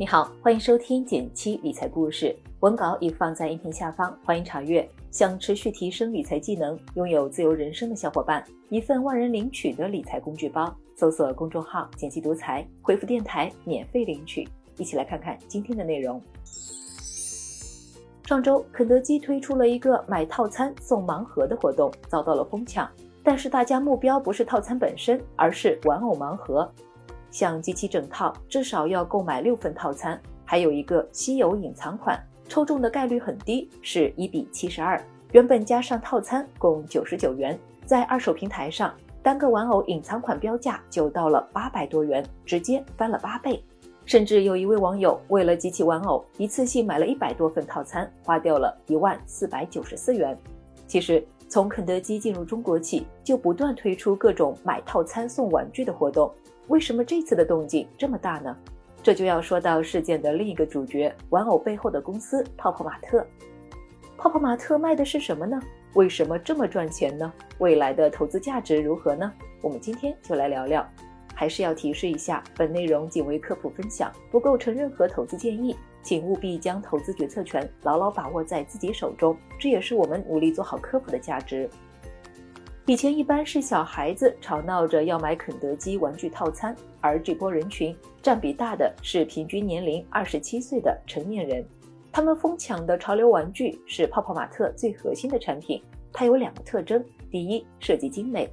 你好，欢迎收听减七理财故事，文稿已放在音频下方，欢迎查阅。想持续提升理财技能，拥有自由人生的小伙伴，一份万人领取的理财工具包，搜索公众号“减七独裁，回复“电台”免费领取。一起来看看今天的内容。上周，肯德基推出了一个买套餐送盲盒的活动，遭到了疯抢。但是大家目标不是套餐本身，而是玩偶盲盒。像集齐整套，至少要购买六份套餐，还有一个稀有隐藏款，抽中的概率很低，是一比七十二。原本加上套餐共九十九元，在二手平台上，单个玩偶隐藏款标价就到了八百多元，直接翻了八倍。甚至有一位网友为了集齐玩偶，一次性买了一百多份套餐，花掉了一万四百九十四元。其实从肯德基进入中国起，就不断推出各种买套餐送玩具的活动。为什么这次的动静这么大呢？这就要说到事件的另一个主角——玩偶背后的公司泡泡玛特。泡泡玛特卖的是什么呢？为什么这么赚钱呢？未来的投资价值如何呢？我们今天就来聊聊。还是要提示一下，本内容仅为科普分享，不构成任何投资建议，请务必将投资决策权牢牢把握在自己手中，这也是我们努力做好科普的价值。以前一般是小孩子吵闹着要买肯德基玩具套餐，而这波人群占比大的是平均年龄二十七岁的成年人，他们疯抢的潮流玩具是泡泡玛特最核心的产品，它有两个特征：第一，设计精美。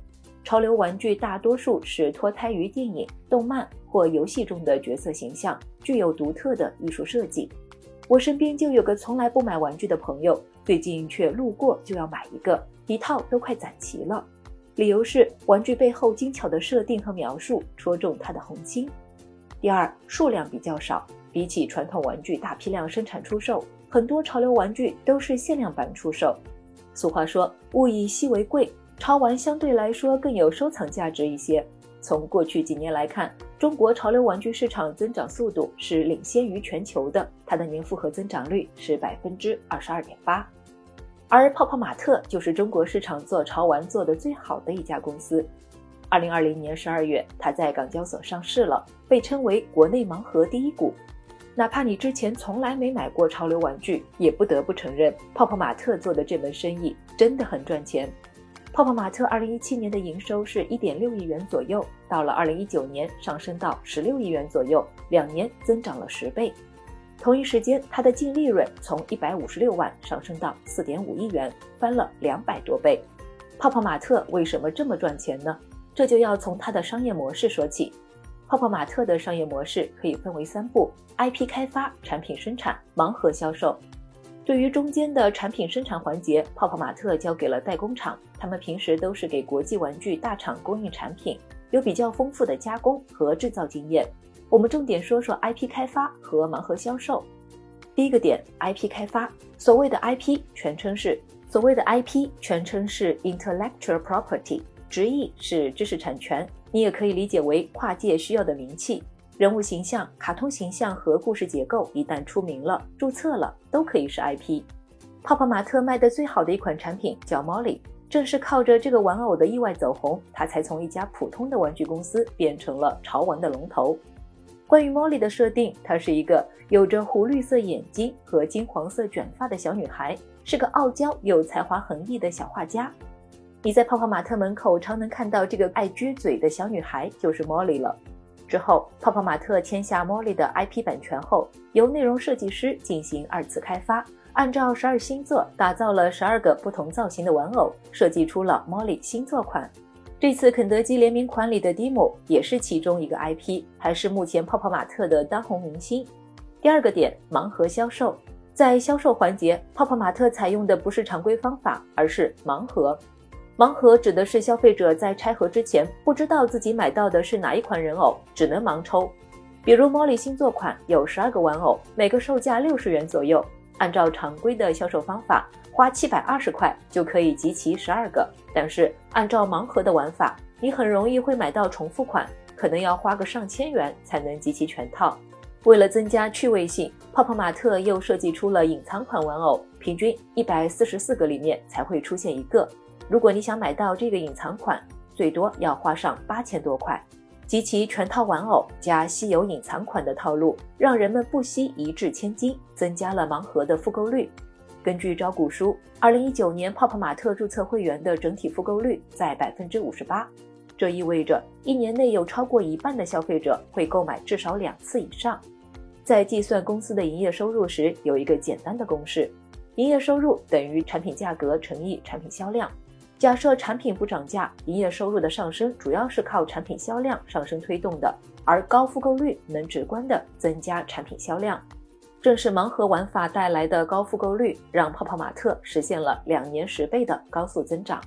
潮流玩具大多数是脱胎于电影、动漫或游戏中的角色形象，具有独特的艺术设计。我身边就有个从来不买玩具的朋友，最近却路过就要买一个，一套都快攒齐了。理由是玩具背后精巧的设定和描述戳中他的红心。第二，数量比较少，比起传统玩具大批量生产出售，很多潮流玩具都是限量版出售。俗话说，物以稀为贵。潮玩相对来说更有收藏价值一些。从过去几年来看，中国潮流玩具市场增长速度是领先于全球的，它的年复合增长率是百分之二十二点八。而泡泡玛特就是中国市场做潮玩做得最好的一家公司。二零二零年十二月，它在港交所上市了，被称为国内盲盒第一股。哪怕你之前从来没买过潮流玩具，也不得不承认，泡泡玛特做的这门生意真的很赚钱。泡泡玛特二零一七年的营收是一点六亿元左右，到了二零一九年上升到十六亿元左右，两年增长了十倍。同一时间，它的净利润从一百五十六万上升到四点五亿元，翻了两百多倍。泡泡玛特为什么这么赚钱呢？这就要从它的商业模式说起。泡泡玛特的商业模式可以分为三步：IP 开发、产品生产、盲盒销售。对于中间的产品生产环节，泡泡玛特交给了代工厂，他们平时都是给国际玩具大厂供应产品，有比较丰富的加工和制造经验。我们重点说说 IP 开发和盲盒销售。第一个点，IP 开发，所谓的 IP 全称是所谓的 IP 全称是 Intellectual Property，直译是知识产权，你也可以理解为跨界需要的名气。人物形象、卡通形象和故事结构一旦出名了、注册了，都可以是 IP。泡泡玛特卖的最好的一款产品叫 Molly，正是靠着这个玩偶的意外走红，它才从一家普通的玩具公司变成了潮玩的龙头。关于 Molly 的设定，她是一个有着湖绿色眼睛和金黄色卷发的小女孩，是个傲娇有才华横溢的小画家。你在泡泡玛特门口常能看到这个爱撅嘴的小女孩，就是 Molly 了。之后，泡泡玛特签下 Molly 的 IP 版权后，由内容设计师进行二次开发，按照十二星座打造了十二个不同造型的玩偶，设计出了 Molly 星座款。这次肯德基联名款里的 Dimo 也是其中一个 IP，还是目前泡泡玛特的当红明星。第二个点，盲盒销售，在销售环节，泡泡玛特采用的不是常规方法，而是盲盒。盲盒指的是消费者在拆盒之前不知道自己买到的是哪一款人偶，只能盲抽。比如 Molly 星座款有十二个玩偶，每个售价六十元左右。按照常规的销售方法，花七百二十块就可以集齐十二个。但是按照盲盒的玩法，你很容易会买到重复款，可能要花个上千元才能集齐全套。为了增加趣味性，泡泡玛特又设计出了隐藏款玩偶，平均一百四十四个里面才会出现一个。如果你想买到这个隐藏款，最多要花上八千多块。及其全套玩偶加稀有隐藏款的套路，让人们不惜一掷千金，增加了盲盒的复购率。根据招股书，二零一九年泡泡玛特注册会员的整体复购率在百分之五十八，这意味着一年内有超过一半的消费者会购买至少两次以上。在计算公司的营业收入时，有一个简单的公式：营业收入等于产品价格乘以产品销量。假设产品不涨价，营业收入的上升主要是靠产品销量上升推动的，而高复购率能直观的增加产品销量。正是盲盒玩法带来的高复购率，让泡泡玛特实现了两年十倍的高速增长。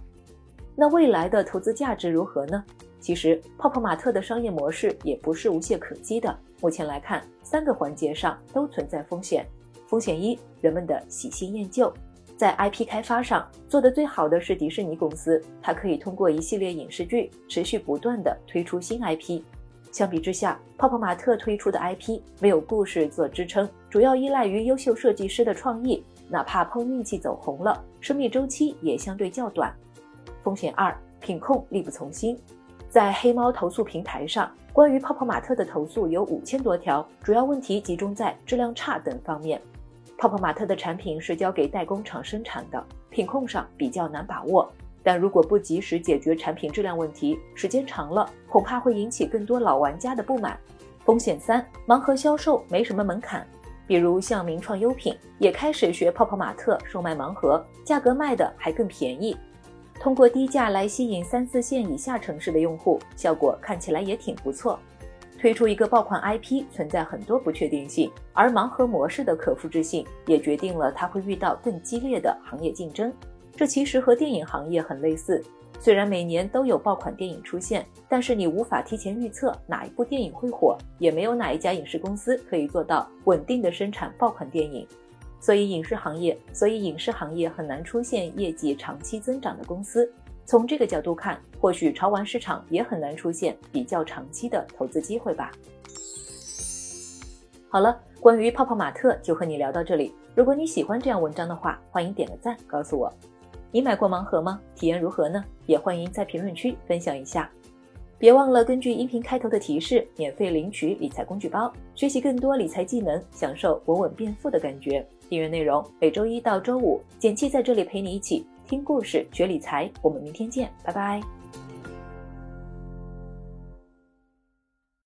那未来的投资价值如何呢？其实泡泡玛特的商业模式也不是无懈可击的。目前来看，三个环节上都存在风险。风险一，人们的喜新厌旧。在 IP 开发上做得最好的是迪士尼公司，它可以通过一系列影视剧持续不断的推出新 IP。相比之下，泡泡玛特推出的 IP 没有故事做支撑，主要依赖于优秀设计师的创意，哪怕碰运气走红了，生命周期也相对较短。风险二，品控力不从心。在黑猫投诉平台上，关于泡泡玛特的投诉有五千多条，主要问题集中在质量差等方面。泡泡玛特的产品是交给代工厂生产的，品控上比较难把握。但如果不及时解决产品质量问题，时间长了恐怕会引起更多老玩家的不满。风险三，盲盒销售没什么门槛，比如像名创优品也开始学泡泡玛特售卖盲盒，价格卖的还更便宜。通过低价来吸引三四线以下城市的用户，效果看起来也挺不错。推出一个爆款 IP 存在很多不确定性，而盲盒模式的可复制性也决定了它会遇到更激烈的行业竞争。这其实和电影行业很类似，虽然每年都有爆款电影出现，但是你无法提前预测哪一部电影会火，也没有哪一家影视公司可以做到稳定的生产爆款电影。所以影视行业，所以影视行业很难出现业绩长期增长的公司。从这个角度看，或许潮玩市场也很难出现比较长期的投资机会吧。好了，关于泡泡玛特就和你聊到这里。如果你喜欢这样文章的话，欢迎点个赞告诉我。你买过盲盒吗？体验如何呢？也欢迎在评论区分享一下。别忘了根据音频开头的提示，免费领取理财工具包，学习更多理财技能，享受稳稳变富的感觉。订阅内容每周一到周五，简七在这里陪你一起。听故事，学理财，我们明天见，拜拜。